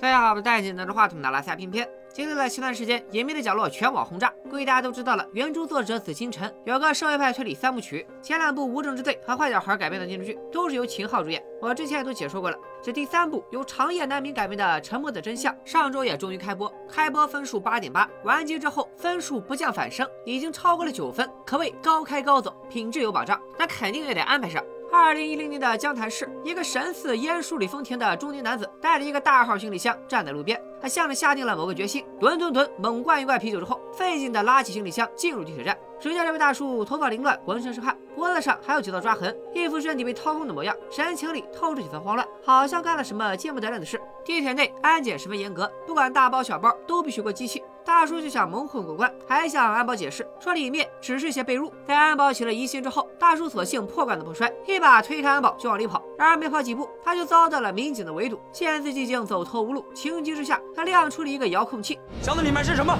大家好，我是戴眼镜拿着话筒的拉萨片片。经历了前段时间隐秘的角落全网轰炸，估计大家都知道了。原著作者紫金陈有个社会派推理三部曲，前两部《无证之罪》和《坏小孩》改编的电视剧都是由秦昊主演。我之前也都解说过了。这第三部由长夜难明改编的《沉默的真相》，上周也终于开播，开播分数八点八，完结之后分数不降反升，已经超过了九分，可谓高开高走，品质有保障。那肯定也得安排上。二零一零年的江潭市，一个神似烟树里丰田的中年男子，带着一个大号行李箱站在路边。他像是下定了某个决心，吨吨吨猛灌一罐啤酒之后，费劲的拉起行李箱进入地铁站。只见这位大叔头发凌乱，浑身是汗，脖子上还有几道抓痕，一副身体被掏空的模样，神情里透着几分慌乱，好像干了什么见不得人的事。地铁内安检十分严格，不管大包小包都必须过机器。大叔就想蒙混过关，还向安保解释说里面只是些被褥。在安保起了疑心之后，大叔索性破罐子破摔，一把推开安保就往里跑。然而没跑几步，他就遭到了民警的围堵。见自己已经走投无路，情急之下，他亮出了一个遥控器。箱子里面是什么？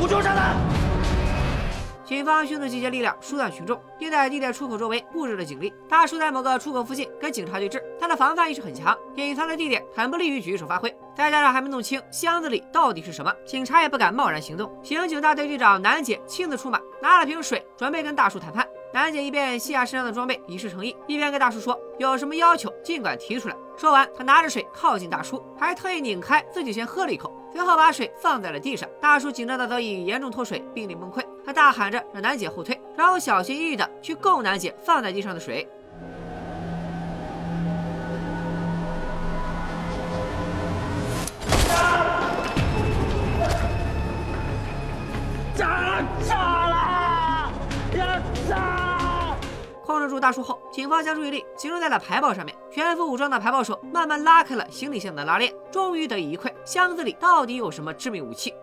无中炸弹。警方迅速集结力量疏散群众，并在地铁出口周围布置了警力。大叔在某个出口附近跟警察对峙，他的防范意识很强，隐藏的地点很不利于举手发挥。再加上还没弄清箱子里到底是什么，警察也不敢贸然行动。刑警大队队长南姐亲自出马，拿了瓶水，准备跟大叔谈判。南姐一边卸下身上的装备以示诚意，一边跟大叔说：“有什么要求尽管提出来。”说完，她拿着水靠近大叔，还特意拧开自己先喝了一口，随后把水放在了地上。大叔紧张的早已严重脱水，濒临崩溃。他大喊着让楠姐后退，然后小心翼翼的去够楠姐放在地上的水。炸炸了！要炸！控制住大叔后，警方将注意力集中在了排爆上面。全副武装的排爆手慢慢拉开了行李箱的拉链，终于得以一窥箱子里到底有什么致命武器。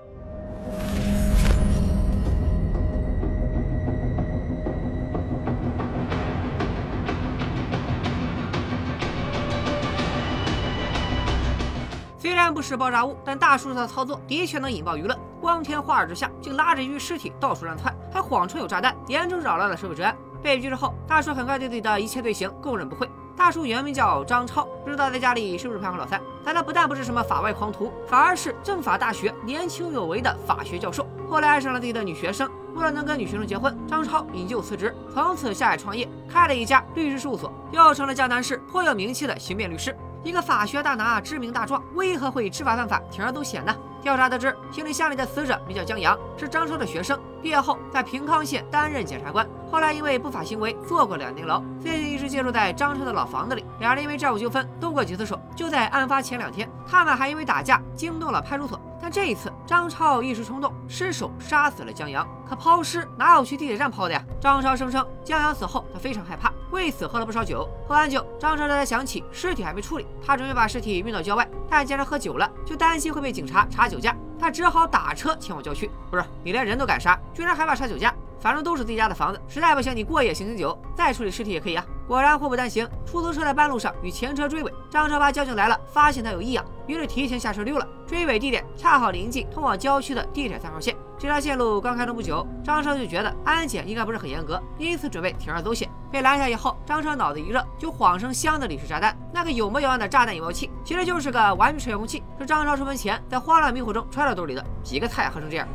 虽然不是爆炸物，但大叔的操作的确能引爆舆论。光天化日之下，竟拉着一具尸体到处乱窜，还谎称有炸弹，严重扰乱了社会治安。被拘之后，大叔很快对自己的一切罪行供认不讳。大叔原名叫张超，不知道在家里是不是排行老三。但他不但不是什么法外狂徒，反而是政法大学年轻有为的法学教授。后来爱上了自己的女学生，为了能跟女学生结婚，张超引咎辞职，从此下海创业，开了一家律师事务所，又成了江南市颇有名气的刑辩律师。一个法学大拿，知名大壮，为何会知法犯法、铤而走险呢？调查得知，行李箱里的死者名叫江阳，是张超的学生，毕业后在平康县担任检察官，后来因为不法行为坐过两年牢，最近借住在张超的老房子里。两人因为债务纠纷动过几次手，就在案发前两天，他们还因为打架惊动了派出所。但这一次，张超一时冲动，失手杀死了江阳。可抛尸哪有去地铁站抛的呀？张超声称，江阳死后他非常害怕，为此喝了不少酒。喝完酒，张超这才想起尸体还没处理，他准备把尸体运到郊外，但既然喝酒了，就担心会被警察查酒驾，他只好打车前往郊区。不是你连人都敢杀，居然还怕查酒驾？反正都是自己家的房子，实在不行你过夜醒醒酒，再处理尸体也可以啊。果然祸不单行，出租车在半路上与前车追尾，张超怕交警来了发现他有异样，于是提前下车溜了。追尾地点恰好临近通往郊区的地铁三号线，这条线路刚开通不久，张超就觉得安检应该不是很严格，因此准备铤而走险。被拦下以后，张超脑子一热，就谎称箱子里是炸弹。那个有模有样的炸弹引爆器，其实就是个玩具车遥控器，是张超出门前在慌乱迷糊中揣到兜里的。几个菜合成这样？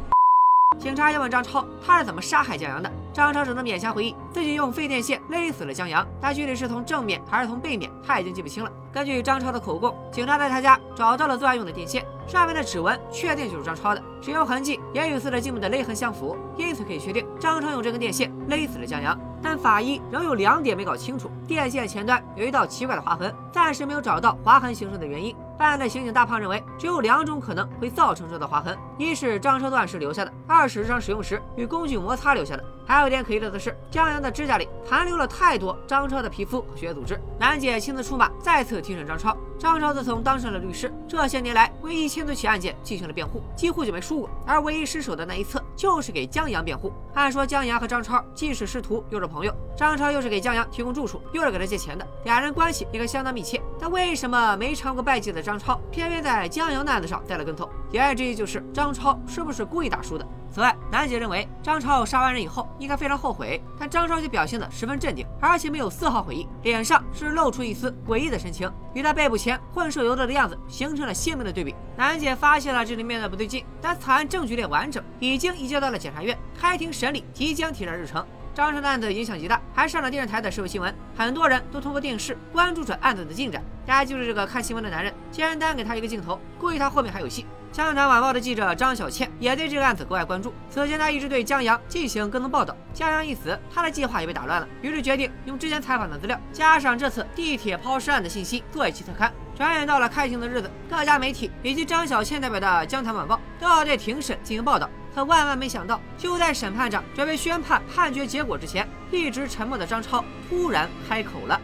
警察也问张超，他是怎么杀害江阳的？张超只能勉强回忆，自己用废电线勒死了江阳，但具体是从正面还是从背面，他已经记不清了。根据张超的口供，警察在他家找到了作案用的电线，上面的指纹确定就是张超的，使用痕迹也与死者颈部的勒痕相符，因此可以确定张超用这根电线勒死了江阳。但法医仍有两点没搞清楚：电线前端有一道奇怪的划痕，暂时没有找到划痕形成的原因。办案的刑警大胖认为，只有两种可能会造成这道划痕：一是张超断时留下的，二是日常使用时与工具摩擦留下的。还有一点可疑的是，江阳的指甲里残留了太多张超的皮肤和血液组织。兰姐亲自出马，再次提审张超。张超自从当上了律师，这些年来为一千多起案件进行了辩护，几乎就没输过。而唯一失手的那一次，就是给江阳辩护。按说江阳和张超既是师徒，又是朋友，张超又是给江阳提供住处，又是给他借钱的，俩人关系应该相当密切。但为什么没尝过败绩的张超，偏偏在江阳的案子上栽了跟头？言外之意就是张超是不是故意打输的？此外，楠姐认为张超杀完人以后应该非常后悔，但张超却表现得十分镇定，而且没有丝毫悔意，脸上是露出一丝诡异的神情，与他被捕前混社游的样子形成了鲜明的对比。楠姐发现了这里面的不对劲，但此案证据链完整，已经移交到了检察院，开庭审理即将提上日程。张超的案子影响极大，还上了电视台的社会新闻，很多人都通过电视关注着案子的进展。大家就是这个看新闻的男人，简单给他一个镜头，估计他后面还有戏。江南晚报的记者张小倩也对这个案子格外关注。此前他一直对江阳进行跟踪报道，江阳一死，他的计划也被打乱了，于是决定用之前采访的资料，加上这次地铁抛尸案的信息，做一期特刊。转眼到了开庭的日子，各家媒体以及张小倩代表的江潭晚报都要对庭审进行报道。可万万没想到，就在审判长准备宣判判决结果之前，一直沉默的张超突然开口了。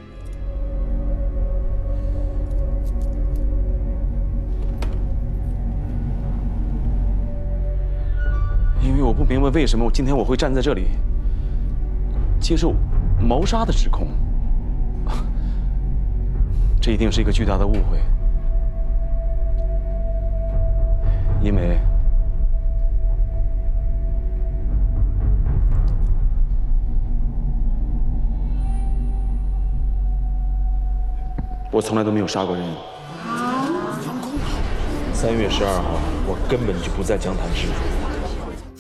因为我不明白为什么我今天我会站在这里接受谋杀的指控，这一定是一个巨大的误会，因为。我从来都没有杀过人。三月十二号，我根本就不在江潭市。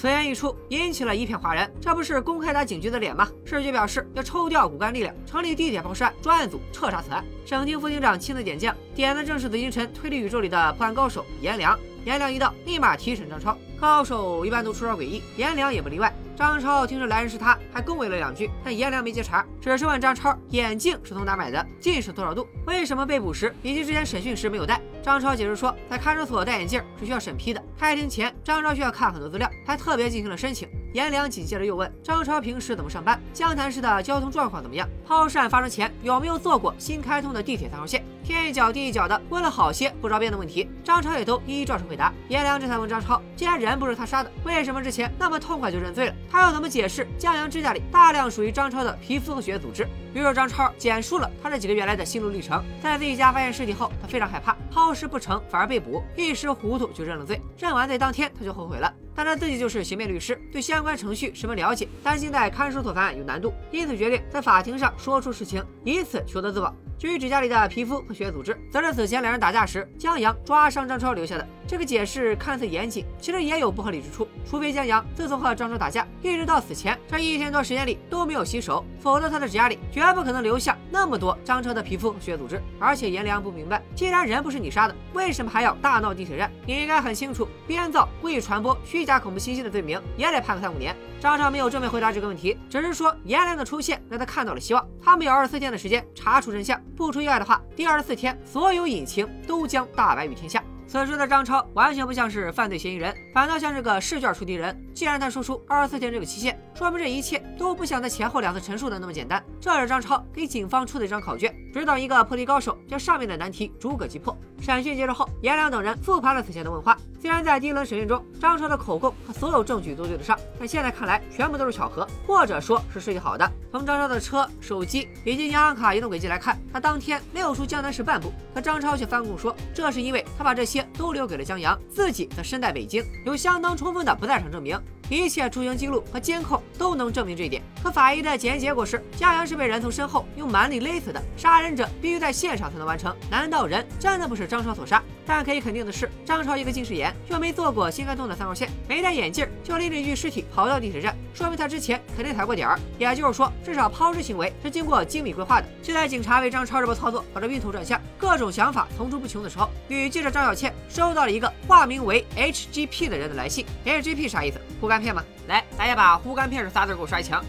此言一出，引起了一片哗然。这不是公开打警局的脸吗？市局表示要抽调骨干力量，成立地铁抛尸案专案组，彻查此案。省厅副厅长亲自点将，点的正是紫禁城推理宇宙里的破案高手颜良。颜良一到，立马提审张超。高手一般都出招诡异，颜良也不例外。张超听说来人是他，还恭维了两句，但颜良没接茬，只是问张超眼镜是从哪买的，近视多少度，为什么被捕时以及之前审讯时没有戴。张超解释说，在看守所戴眼镜是需要审批的，开庭前张超需要看很多资料，还特别进行了申请。颜良紧接着又问张超平时怎么上班，湘潭市的交通状况怎么样，抛尸案发生前有没有坐过新开通的地铁三号线。天一脚地一脚的问了好些不着边的问题，张超也都一一照实回答。颜良这才问张超，既然人不是他杀的，为什么之前那么痛快就认罪了？他又怎么解释江阳指甲里大量属于张超的皮肤和血组织？于是张超简述了他这几个月来的心路历程。在自己家发现尸体后，他非常害怕，好事不成反而被捕，一时糊涂就认了罪。认完罪当天他就后悔了，但他自己就是刑辩律师，对相关程序十分了解，担心在看守所犯案有难度，因此决定在法庭上说出实情，以此求得自保。至于指甲里的皮肤和血液组织，则是此前两人打架时江阳抓伤张超留下的。这个解释看似严谨，其实也有不合理之处。除非江阳自从和张超打架，一直到死前这一天多时间里都没有洗手，否则他的指甲里绝不可能留下那么多张超的皮肤和血组织。而且颜良不明白，既然人不是你杀的，为什么还要大闹地铁站？你应该很清楚，编造、故意传播虚假恐怖信息的罪名也得判个三五年。张超没有正面回答这个问题，只是说颜良的出现让他看到了希望。他们有二十四天的时间查出真相，不出意外的话，第二十四天所有隐情都将大白于天下。此时的张超完全不像是犯罪嫌疑人，反倒像是个试卷出题人。既然他说出二十四天这个期限，说明这一切都不像他前后两次陈述的那么简单。这是张超给警方出的一张考卷，指导一个破题高手将上面的难题逐个击破。审讯结束后，颜良等人复盘了此前的问话。虽然在第一轮审讯中，张超的口供和所有证据都对得上，但现在看来全部都是巧合，或者说是设计好的。从张超的车、手机以及银行卡移动轨迹来看，他当天没有出江南市半步。可张超却翻供说，这是因为他把这些都留给了江阳，自己则身在北京，有相当充分的不在场证明。一切出行记录和监控都能证明这一点。可法医的检验结果是，江阳是被人从身后用蛮力勒死的，杀人者必须在现场才能完成。难道人真的不是张超所杀？但可以肯定的是，张超一个近视眼，又没坐过新开通的三号线，没戴眼镜，就拎着一具尸体跑到地铁站，说明他之前肯定踩过点儿。也就是说，至少抛尸行为是经过精密规划的。就在警察为张超这波操作搞得晕头转向，各种想法层出不穷的时候，女记者张小倩收到了一个化名为 HGP 的人的来信。HGP 啥意思？护肝片吗？来，大家把“护肝片”这仨字给我刷墙。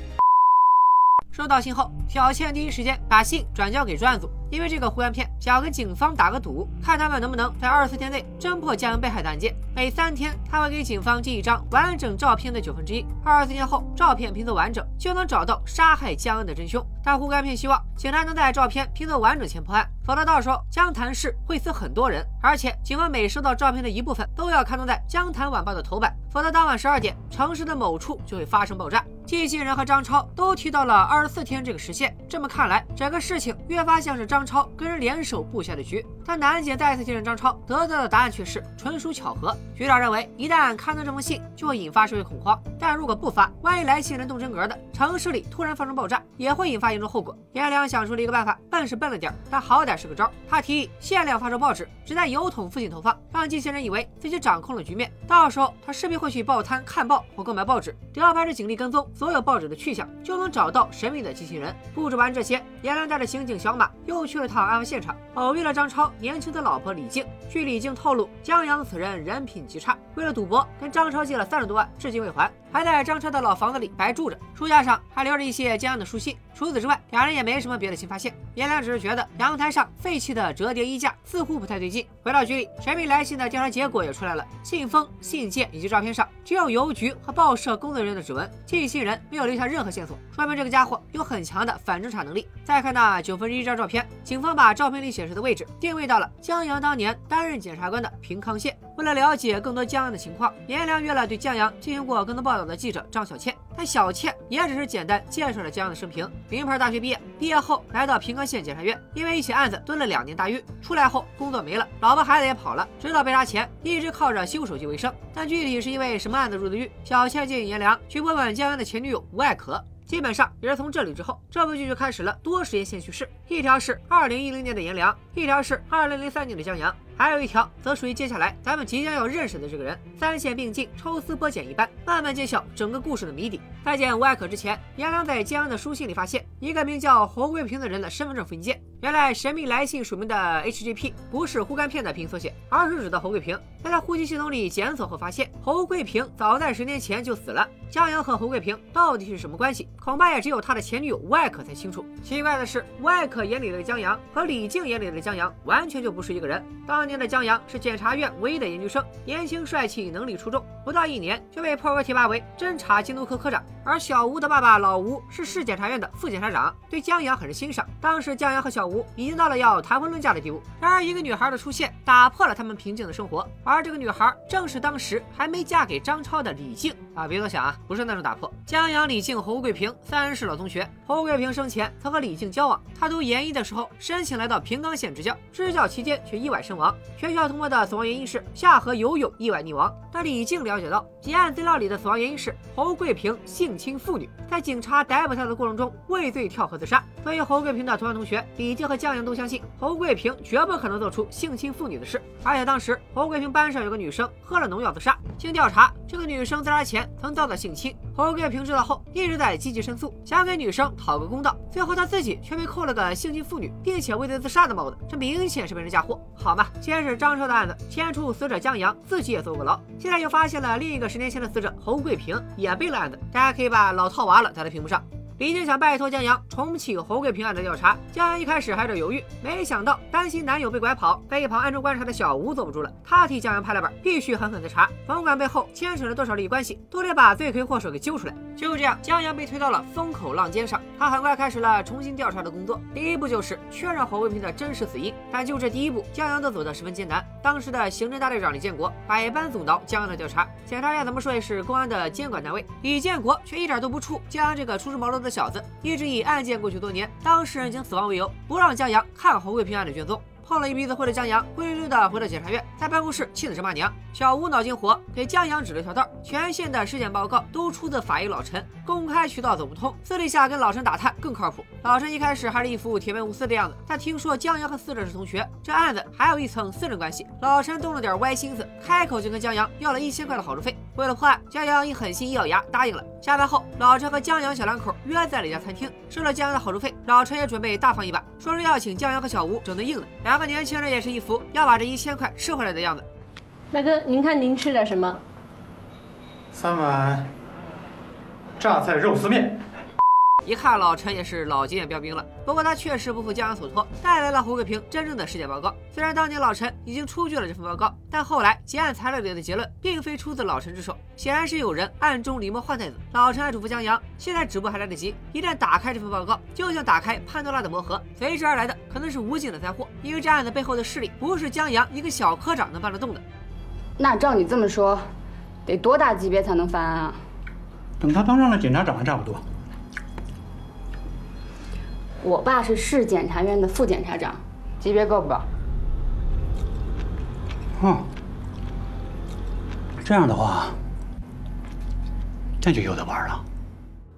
收到信后，小倩第一时间把信转交给专案组，因为这个护肝片想跟警方打个赌，看他们能不能在二十四天内侦破江阳被害的案件。每三天，他会给警方寄一张完整照片的九分之一。二十四天后，照片拼凑完整，就能找到杀害江阳的真凶。但护肝片希望警察能在照片拼凑完整前破案，否则到时候江潭市会死很多人。而且，警方每收到照片的一部分都要刊登在江潭晚报的头版，否则当晚十二点，城市的某处就会发生爆炸。机器人和张超都提到了二十四天这个时限，这么看来，整个事情越发像是张超跟人联手布下的局。但南姐再次提审张超，得到的答案却是纯属巧合。局长认为，一旦刊登这封信，就会引发社会恐慌；但如果不发，万一来信人动真格的，城市里突然发生爆炸，也会引发严重后果。颜良想出了一个办法，笨是笨了点但好歹是个招。他提议限量发售报纸，只在邮筒附近投放，让机器人以为自己掌控了局面。到时候他势必会去报摊看报或购买报纸，只要派出警力跟踪所有报纸的去向，就能找到神秘的机器人。布置完这些，颜良带着刑警小马又去了趟案发现场，偶遇了张超年轻的老婆李静。据李静透露，江阳此人人品极差，为了赌博跟张超借了三十多万，至今未还，还在张超的老房子里白住着，书架上还留着一些江阳的书信。除此之外，两人也没什么别的新发现。颜良只是觉得阳台上废弃的折叠衣架似乎不太对劲。回到局里，神秘来信的调查结果也出来了，信封、信件以及照片上只有邮局和报社工作人员的指纹，寄信人没有留下任何线索，说明这个家伙有很强的反侦查能力。再看那九分之一张照片，警方把照片里显示的位置定位到了江阳当年担任检察官的平康县。为了了解更多江江阳的情况，颜良约了对江阳进行过跟踪报道的记者张小倩，但小倩也只是简单介绍了江阳的生平。名牌大学毕业，毕业后来到平康县检察院，因为一起案子蹲了两年大狱，出来后工作没了，老婆孩子也跑了，直到被杀前一直靠着修手机为生。但具体是因为什么案子入的狱，小倩建议颜良去问问江阳的前女友吴爱可。基本上也是从这里之后，这部剧就开始了多时间线叙事，一条是二零一零年的颜良，一条是二零零三年的江阳。还有一条则属于接下来咱们即将要认识的这个人，三线并进，抽丝剥茧一般，慢慢揭晓整个故事的谜底。在见吴艾可之前，颜良在江阳的书信里发现一个名叫侯贵平的人的身份证复印件。原来神秘来信署名的 HGP 不是护肝片的拼音缩写，而是指的侯贵平。在他户籍系统里检索后发现，侯贵平早在十年前就死了。江阳和侯贵平到底是什么关系？恐怕也只有他的前女友吴爱可才清楚。奇怪的是，吴爱可眼里的江阳和李静眼里的江阳完全就不是一个人。当年年的江阳是检察院唯一的研究生，年轻帅气，能力出众，不到一年就被破格提拔为侦查监督科科长。而小吴的爸爸老吴是市检察院的副检察长，对江阳很是欣赏。当时江阳和小吴已经到了要谈婚论嫁的地步。然而一个女孩的出现打破了他们平静的生活，而这个女孩正是当时还没嫁给张超的李静啊！别多想啊，不是那种打破。江阳、李静、侯贵平三人是老同学。侯贵平生前曾和李静交往，他读研一的时候申请来到平冈县支教，支教期间却意外身亡。学校通报的死亡原因是下河游泳意外溺亡。但李静了解到，结案资料里的死亡原因是侯贵平性侵妇女，在警察逮捕他的过程中畏罪跳河自杀。所以侯贵平的同班同学李静和江阳都相信侯贵平绝不可能做出性侵妇女的事。而且当时侯贵平班上有个女生喝了农药自杀，经调查，这个女生在他前曾遭到性侵。侯贵平知道后一直在积极申诉，想给女生讨个公道。最后他自己却被扣了个性侵妇女并且畏罪自杀的帽子，这明显是被人嫁祸。好嘛，先是张超的案子，牵出死者江阳自己也坐过牢，现在又发现了另一个十年前的死者侯桂平也背了案子。大家可以把老套娃了打在屏幕上。李静想拜托江阳重启侯贵平案的调查，江阳一开始还有点犹豫，没想到担心男友被拐跑，在一旁暗中观察的小吴坐不住了，他替江阳拍了板，必须狠狠的查，甭管背后牵扯了多少利益关系，都得把罪魁祸首给揪出来。就这样，江阳被推到了风口浪尖上，他很快开始了重新调查的工作。第一步就是确认侯贵平的真实死因，但就这第一步，江阳都走得十分艰难。当时的刑侦大队长李建国百般阻挠江阳的调查，检察院怎么说也是公安的监管单位，李建国却一点都不怵江阳这个初出茅庐的。小子一直以案件过去多年，当事人已经死亡为由，不让江阳看侯贵平案的卷宗。碰了一鼻子灰的江阳灰溜溜的回到检察院，在办公室气得直骂娘。小吴脑筋活，给江阳指了条道：全县的尸检报告都出自法医老陈，公开渠道走不通，私底下跟老陈打探更靠谱。老陈一开始还是一副铁面无私的样子，但听说江阳和死者是同学，这案子还有一层私人关系，老陈动了点歪心思，开口就跟江阳要了一千块的好处费。为了破案，江阳一狠心一咬牙答应了。下班后，老陈和江阳小两口约在了一家餐厅，收了江阳的好处费，老陈也准备大方一把，说是要请江阳和小吴整顿硬的。两个年轻人也是一副要把这一千块吃回来的样子。大哥，您看您吃点什么？三碗榨菜肉丝面。一看老陈也是老经验标兵了，不过他确实不负江阳所托，带来了胡桂平真正的尸检报告。虽然当年老陈已经出具了这份报告，但后来结案材料里的结论并非出自老陈之手，显然是有人暗中狸猫换太子。老陈还嘱咐江阳，现在止步还来得及，一旦打开这份报告，就像打开潘多拉的魔盒，随之而来的可能是无尽的灾祸。因为这案子背后的势力不是江阳一个小科长能搬得动的。那照你这么说，得多大级别才能翻案啊？等他当上了检察长还差不多。我爸是市检察院的副检察长，级别够不够？哦，这样的话，那就有的玩了。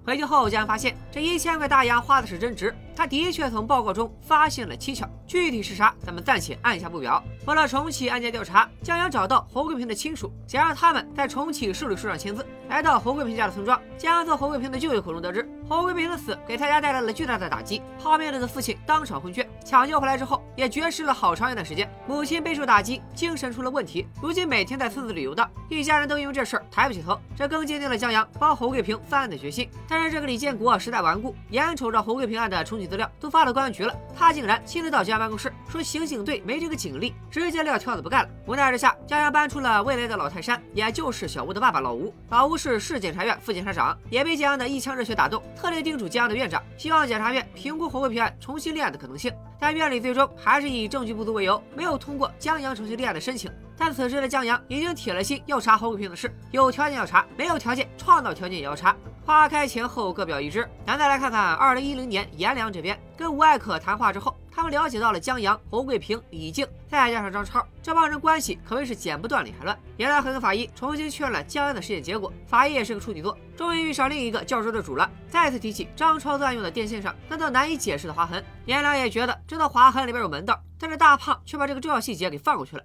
回去后，竟然发现这一千块大洋花的是真值，他的确从报告中发现了蹊跷，具体是啥，咱们暂且按下不表。为了重启案件调查，江阳找到侯桂平的亲属，想让他们在重启受理书上签字。来到侯桂平家的村庄，江阳从侯桂平的舅舅口中得知，侯桂平的死给他家带来了巨大的打击，泡面子的父亲当场昏厥，抢救回来之后也绝食了好长一段时间，母亲备受打击，精神出了问题，如今每天在村子里游荡，一家人都因为这事儿抬不起头，这更坚定了江阳帮侯桂平翻案的决心。但是这个李建国实在顽固，眼瞅着侯桂平案的重启资料都发到公安局了，他竟然亲自到江阳办公室说刑警队没这个警力，直接撂挑子不干了。无奈之下，江阳搬出了未来的老泰山，也就是小吴的爸爸老吴。老吴是市检察院副检察长，也被江阳的一腔热血打动，特地叮嘱江阳的院长，希望检察院评估侯桂平案重新立案的可能性。但院里最终还是以证据不足为由，没有通过江阳程序立案的申请。但此时的江阳已经铁了心要查侯桂平的事，有条件要查，没有条件创造条件也要查。花开前后各表一枝。咱再来看看二零一零年阎良这边，跟吴艾可谈话之后，们了解到了江阳、侯桂平、李静，再加上张超，这帮人关系可谓是剪不断理还乱。阎良还跟法医重新确认了江阳的尸检结果，法医也是个处女座，终于遇上另一个较真的主了。再次提起张超作案用的电线上那道难以解释的划痕，阎良也觉得这道划痕里边有门道，但是大胖却把这个重要细节给放过去了。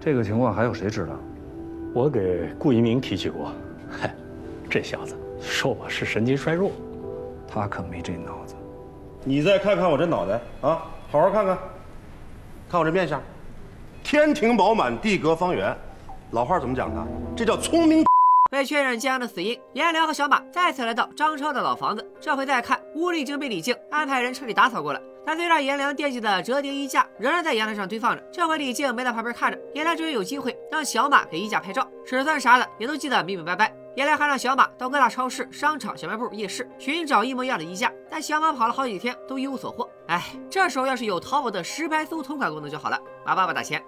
这个情况还有谁知道？我给顾一鸣提起过，嗨，这小子说我是神经衰弱，他可没这脑子。你再看看我这脑袋啊，好好看看，看我这面相，天庭饱满，地阁方圆。老话怎么讲的？这叫聪明。为确认江阳的死因，颜良和小马再次来到张超的老房子。这回再看，屋里已经被李静安排人彻底打扫过了。但最让颜良惦记的折叠衣架仍然在阳台上堆放着。这回李静没在旁边看着，颜良终于有机会让小马给衣架拍照，尺寸啥的也都记得明明白白。原来还让小马到各大超市、商场、小卖部、夜市寻找一模一样的衣架，但小马跑了好几天都一无所获。哎，这时候要是有淘宝的实拍搜同款功能就好了，马爸爸打钱。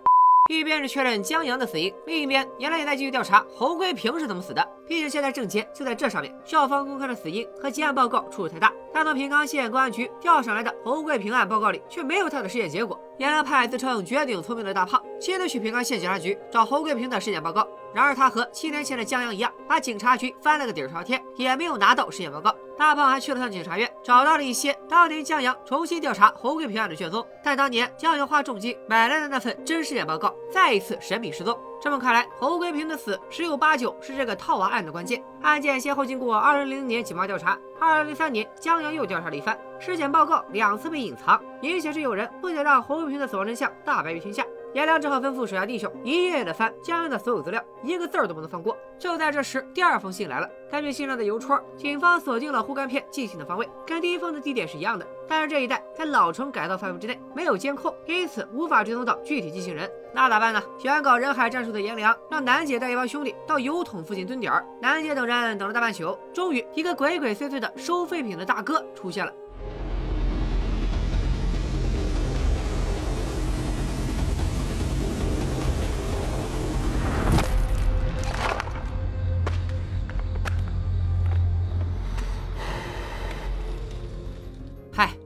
一边是确认江阳的死因，另一边原来也在继续调查侯桂平是怎么死的。毕竟现在症结就在这上面，校方公开的死因和结案报告出入太大，但从平冈县公安局调上来的侯桂平案报告里却没有他的尸检结果。阎良派自称绝顶聪明的大胖亲自去平冈县警察局找侯桂平的尸检报告，然而他和七年前的江阳一样，把警察局翻了个底朝天，也没有拿到尸检报告。大胖还去了趟警察院，找到了一些当年江阳重新调查侯桂平案的卷宗，但当年江阳花重金买来的那份真尸检报告再一次神秘失踪。这么看来，侯桂平的死十有八九是这个套娃案的关键。案件先后经过2000年警方调查，，2003年江阳又调查了一番，尸检报告两次被隐藏，明显是有人不想让侯桂平的死亡真相大白于天下。颜良只好吩咐手下弟兄一页页的翻江阳的所有资料，一个字儿都不能放过。就在这时，第二封信来了。根据信上的邮戳，警方锁定了护肝片寄信的方位，跟第一封的地点是一样的。但是这一带在老城改造范围之内，没有监控，因此无法追踪到具体寄信人。那咋办呢？喜欢搞人海战术的颜良，让楠姐带一帮兄弟到油桶附近蹲点儿。楠姐等人等了大半宿，终于一个鬼鬼祟祟的收废品的大哥出现了。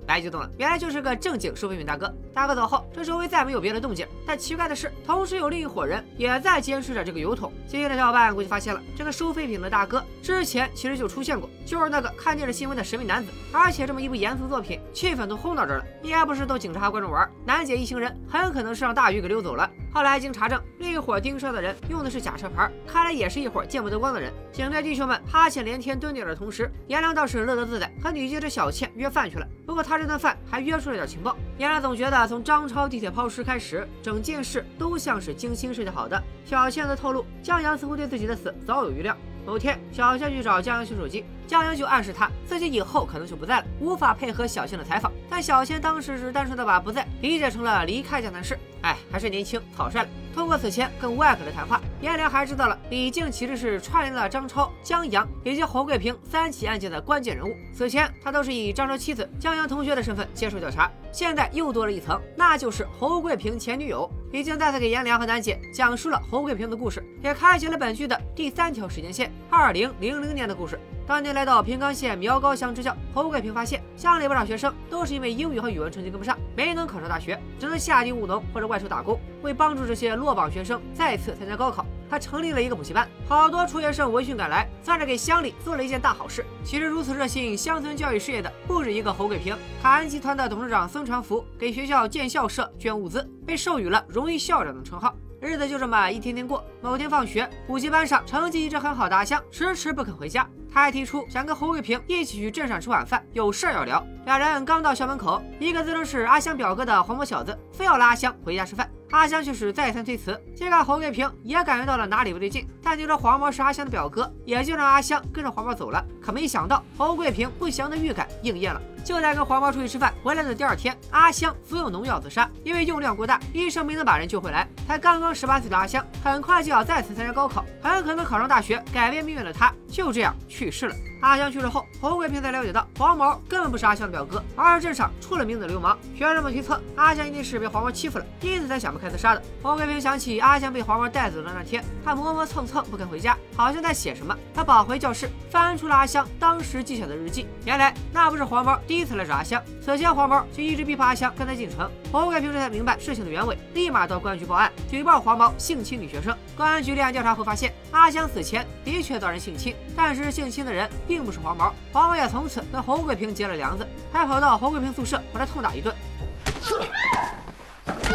白激动了，原来就是个正经收废品大哥。大哥走后，这周围再没有别的动静。但奇怪的是，同时有另一伙人也在监视着这个油桶。接线的小伙伴估计发现了，这个收废品的大哥之前其实就出现过，就是那个看见了新闻的神秘男子。而且这么一部严肃作品，气氛都轰到这儿了，你还不是逗警察和观众玩？楠姐一行人很可能是让大鱼给溜走了。后来经查证，另一伙盯梢的人用的是假车牌，看来也是一伙见不得光的人。警队弟兄们哈欠连天蹲点的同时，颜良倒是乐得自在，和女记者小倩约饭去了。不过他这顿饭还约出了点情报。颜良总觉得从张超地铁抛尸开始，整件事都像是精心设计好的。小倩则透露，江阳似乎对自己的死早有预料。某天，小倩去找江阳修手机，江阳就暗示他自己以后可能就不在了，无法配合小倩的采访。但小倩当时是单纯的把不在理解成了离开江南市。哎，还是年轻草率了。通过此前跟外科的谈话，颜良还知道了李静其实是串联了张超、江阳以及侯桂平三起案件的关键人物。此前他都是以张超妻子江阳同学的身份接受调查，现在又多了一层，那就是侯桂平前女友。李静再次给颜良和楠姐讲述了侯桂平的故事，也开启了本剧的第三条时间线——二零零零年的故事。当年来到平冈县苗高乡支教，侯贵平发现乡里不少学生都是因为英语和语文成绩跟不上，没能考上大学，只能下地务农或者外出打工。为帮助这些落榜学生再次参加高考，他成立了一个补习班。好多辍学生闻讯赶来，算是给乡里做了一件大好事。其实如此热心乡村教育事业的不止一个侯贵平，卡恩集团的董事长孙传福给学校建校社捐物资，被授予了荣誉校长的称号。日子就这么一天天过。某天放学，补习班上成绩一直很好的阿香迟迟不肯回家。他还提出想跟侯贵平一起去镇上吃晚饭，有事儿要聊。两人刚到校门口，一个自称是阿香表哥的黄毛小子非要拉阿香回家吃饭。阿香却是再三推辞。这个侯贵平也感觉到了哪里不对劲，但听说黄毛是阿香的表哥，也就让阿香跟着黄毛走了。可没想到，侯贵平不祥的预感应验了。就在跟黄毛出去吃饭回来的第二天，阿香服用农药自杀，因为用量过大，医生没能把人救回来。才刚刚十八岁的阿香，很快就要再次参加高考，很可能考上大学，改变命运的他，就这样去世了。阿香去世后，侯贵平才了解到黄毛根本不是阿香的表哥，而是镇上出了名的流氓。学生们推测，阿香一定是被黄毛欺负了，因此才想不开自杀的。侯贵平想起阿香被黄毛带走的那天，他磨磨蹭蹭不肯回家，好像在写什么。他跑回教室，翻出了阿香当时记下的日记。原来那不是黄毛第第一次来找阿香，此前黄毛就一直逼迫阿香跟他进城。侯贵平这才明白事情的原委，立马到公安局报案，举报黄毛性侵女学生。公安局立案调查后发现，阿香死前的确遭人性侵，但是性侵的人。并不是黄毛，黄毛也从此跟侯贵平结了梁子，还跑到侯贵平宿舍把他痛打一顿。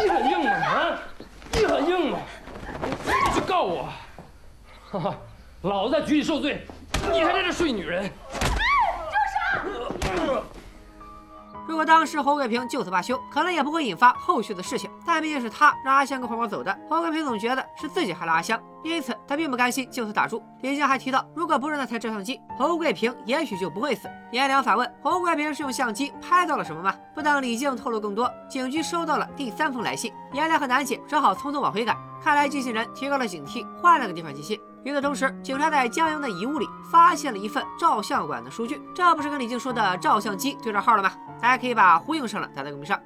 你很硬吗？啊，你很硬吗？你去告我！哈哈，老子在局里受罪，你还在这睡女人！如果当时侯贵平就此罢休，可能也不会引发后续的事情。但毕竟是他让阿香跟黄毛走的，侯贵平总觉得是自己害了阿香，因此他并不甘心就此打住。李静还提到，如果不是那台照相机，侯贵平也许就不会死。颜良反问侯贵平是用相机拍到了什么吗？不等李静透露更多，警局收到了第三封来信，颜良很难解，只好匆匆往回赶。看来机器人提高了警惕，换了个地方寄信。与此同时，警察在江阳的遗物里发现了一份照相馆的数据，这不是跟李静说的照相机对上号了吗？大家可以把呼应上了打在公屏上。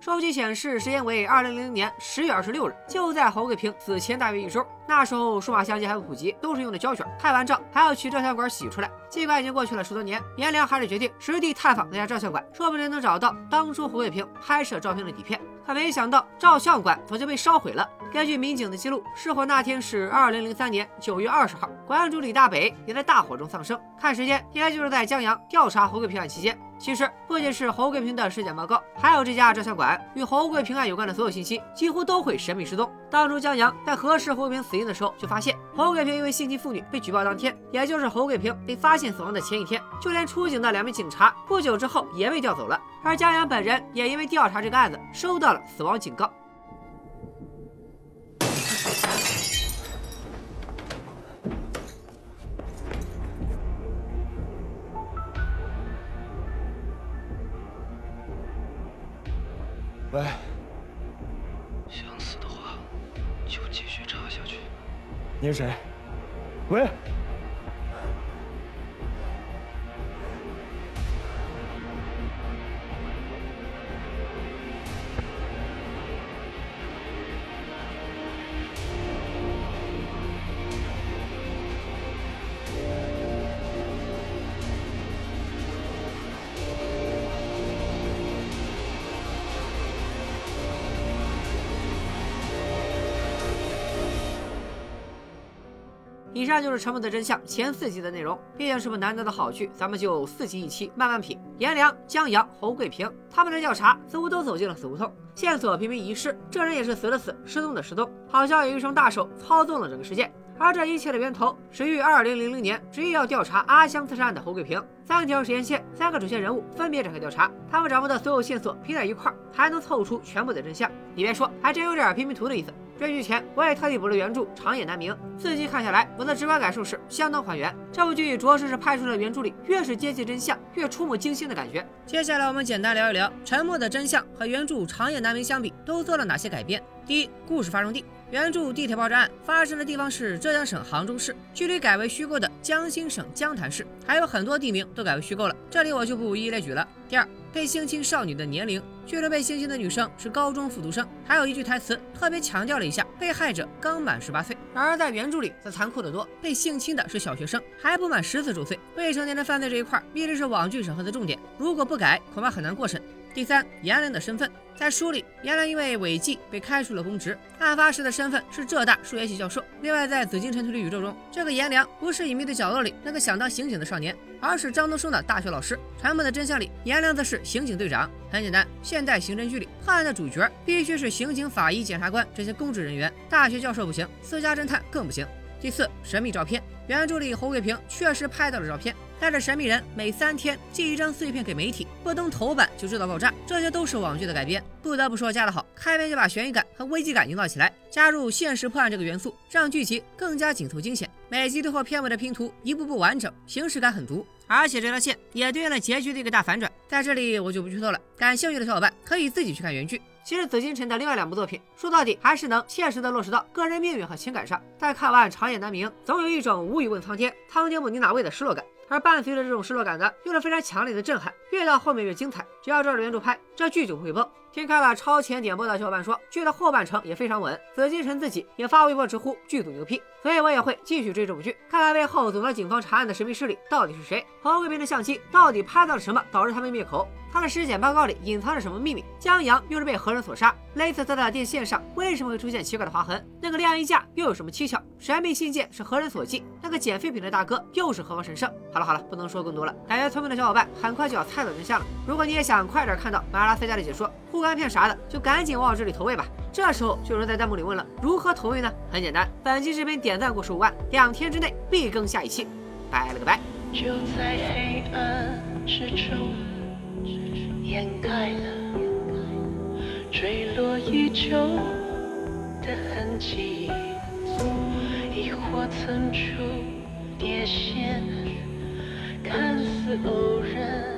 数据显示，时间为二零零零年十月二十六日，就在侯桂平死前大约一周。那时候数码相机还不普及，都是用的胶卷，拍完照还要去照相馆洗出来。尽管已经过去了十多年，颜良还是决定实地探访那家照相馆，说不定能找到当初侯贵平拍摄照片的底片。可没想到，照相馆早就被烧毁了。根据民警的记录，失火那天是二零零三年九月二十号，馆主李大北也在大火中丧生。看时间，应该就是在江阳调查侯贵平案期间。其实，不仅是侯贵平的尸检报告，还有这家照相馆与侯贵平案有关的所有信息，几乎都会神秘失踪。当初江阳在核实侯贵平死因的时候，就发现侯贵平因为性侵妇女被举报当天，也就是侯贵平被发现死亡的前一天，就连出警的两名警察不久之后也被调走了。而江阳本人也因为调查这个案子，收到了死亡警告。喂，你是谁？喂。以上就是《沉默的真相》前四集的内容，毕竟是部难得的好剧，咱们就四集一期，慢慢品。颜良、江阳、侯贵平，他们的调查似乎都走进了死胡同，线索频频遗失，这人也是死的死，失踪的失踪，好像有一双大手操纵了整个事件。而这一切的源头始于2000年执意要调查阿香自杀案的侯贵平。三条时间线，三个主线人物分别展开调查，他们掌握的所有线索拼在一块儿，才能凑出全部的真相。你别说，还真有点拼拼图的意思。追剧前，我也特地补了原著《长夜难明》，四集看下来，我的直观感受是相当还原。这部剧着实是拍出了原著里越是接近真相，越触目惊心的感觉。接下来，我们简单聊一聊《沉默的真相》和原著《长夜难明》相比，都做了哪些改编。第一，故事发生地。原著地铁爆炸案发生的地方是浙江省杭州市，距离改为虚构的江西省江潭市还有很多地名都改为虚构了，这里我就不一一列举了。第二，被性侵少女的年龄，据说被性侵的女生是高中复读生，还有一句台词特别强调了一下，被害者刚满十八岁。然而在原著里则残酷得多，被性侵的是小学生，还不满十四周岁。未成年人犯罪这一块一直是网剧审核的重点，如果不改，恐怕很难过审。第三，颜良的身份，在书里，颜良因为违纪被开除了公职，案发时的身份是浙大数学系教授。另外，在紫禁城推理宇宙中，这个颜良不是隐秘的角落里那个想当刑警的少年，而是张东升的大学老师。传闻的真相里，颜良则是刑警队长。很简单，现代刑侦剧里，破案的主角必须是刑警、法医、检察官这些公职人员，大学教授不行，私家侦探更不行。第四，神秘照片，原著里侯桂平确实拍到了照片。但是神秘人每三天寄一张碎片给媒体，不登头版就知道爆炸，这些都是网剧的改编。不得不说加的好，开篇就把悬疑感和危机感营造起来，加入现实破案这个元素，让剧情更加紧凑惊险。每集最后片尾的拼图一步步完整，形式感很足，而且这条线也对应了结局的一个大反转。在这里我就不剧透了，感兴趣的小伙伴可以自己去看原剧。其实紫禁城的另外两部作品，说到底还是能切实的落实到个人命运和情感上。在看完长夜难明，总有一种无语问苍天，苍天不你哪位的失落感。而伴随着这种失落感的，又是非常强烈的震撼，越到后面越精彩。只要照着原著拍，这剧就不会崩。听开了超前点播的小伙伴说，剧的后半程也非常稳。紫禁城自己也发微博直呼剧组牛批，所以我也会继续追这部剧，看看背后总的警方查案的神秘势力到底是谁。侯贵平的相机到底拍到了什么，导致他们灭口？他的尸检报告里隐藏着什么秘密？江阳又是被何人所杀？勒死他的电线上为什么会出现奇怪的划痕？那个晾衣架又有什么蹊跷？神秘信件是何人所寄？那个捡废品的大哥又是何方神圣？好了好了，不能说更多了，感觉聪明的小伙伴很快就要猜到真相了。如果你也想快点看到马拉塞加的解说、护肝片啥的，就赶紧往我这里投喂吧。这时候就有人在弹幕里问了，如何投喂呢？很简单，本期视频点赞过十五万，两天之内必更下一期。拜了个拜。就在黑暗之中掩盖了坠落已久的痕迹，亦或层出叠现，看似偶然。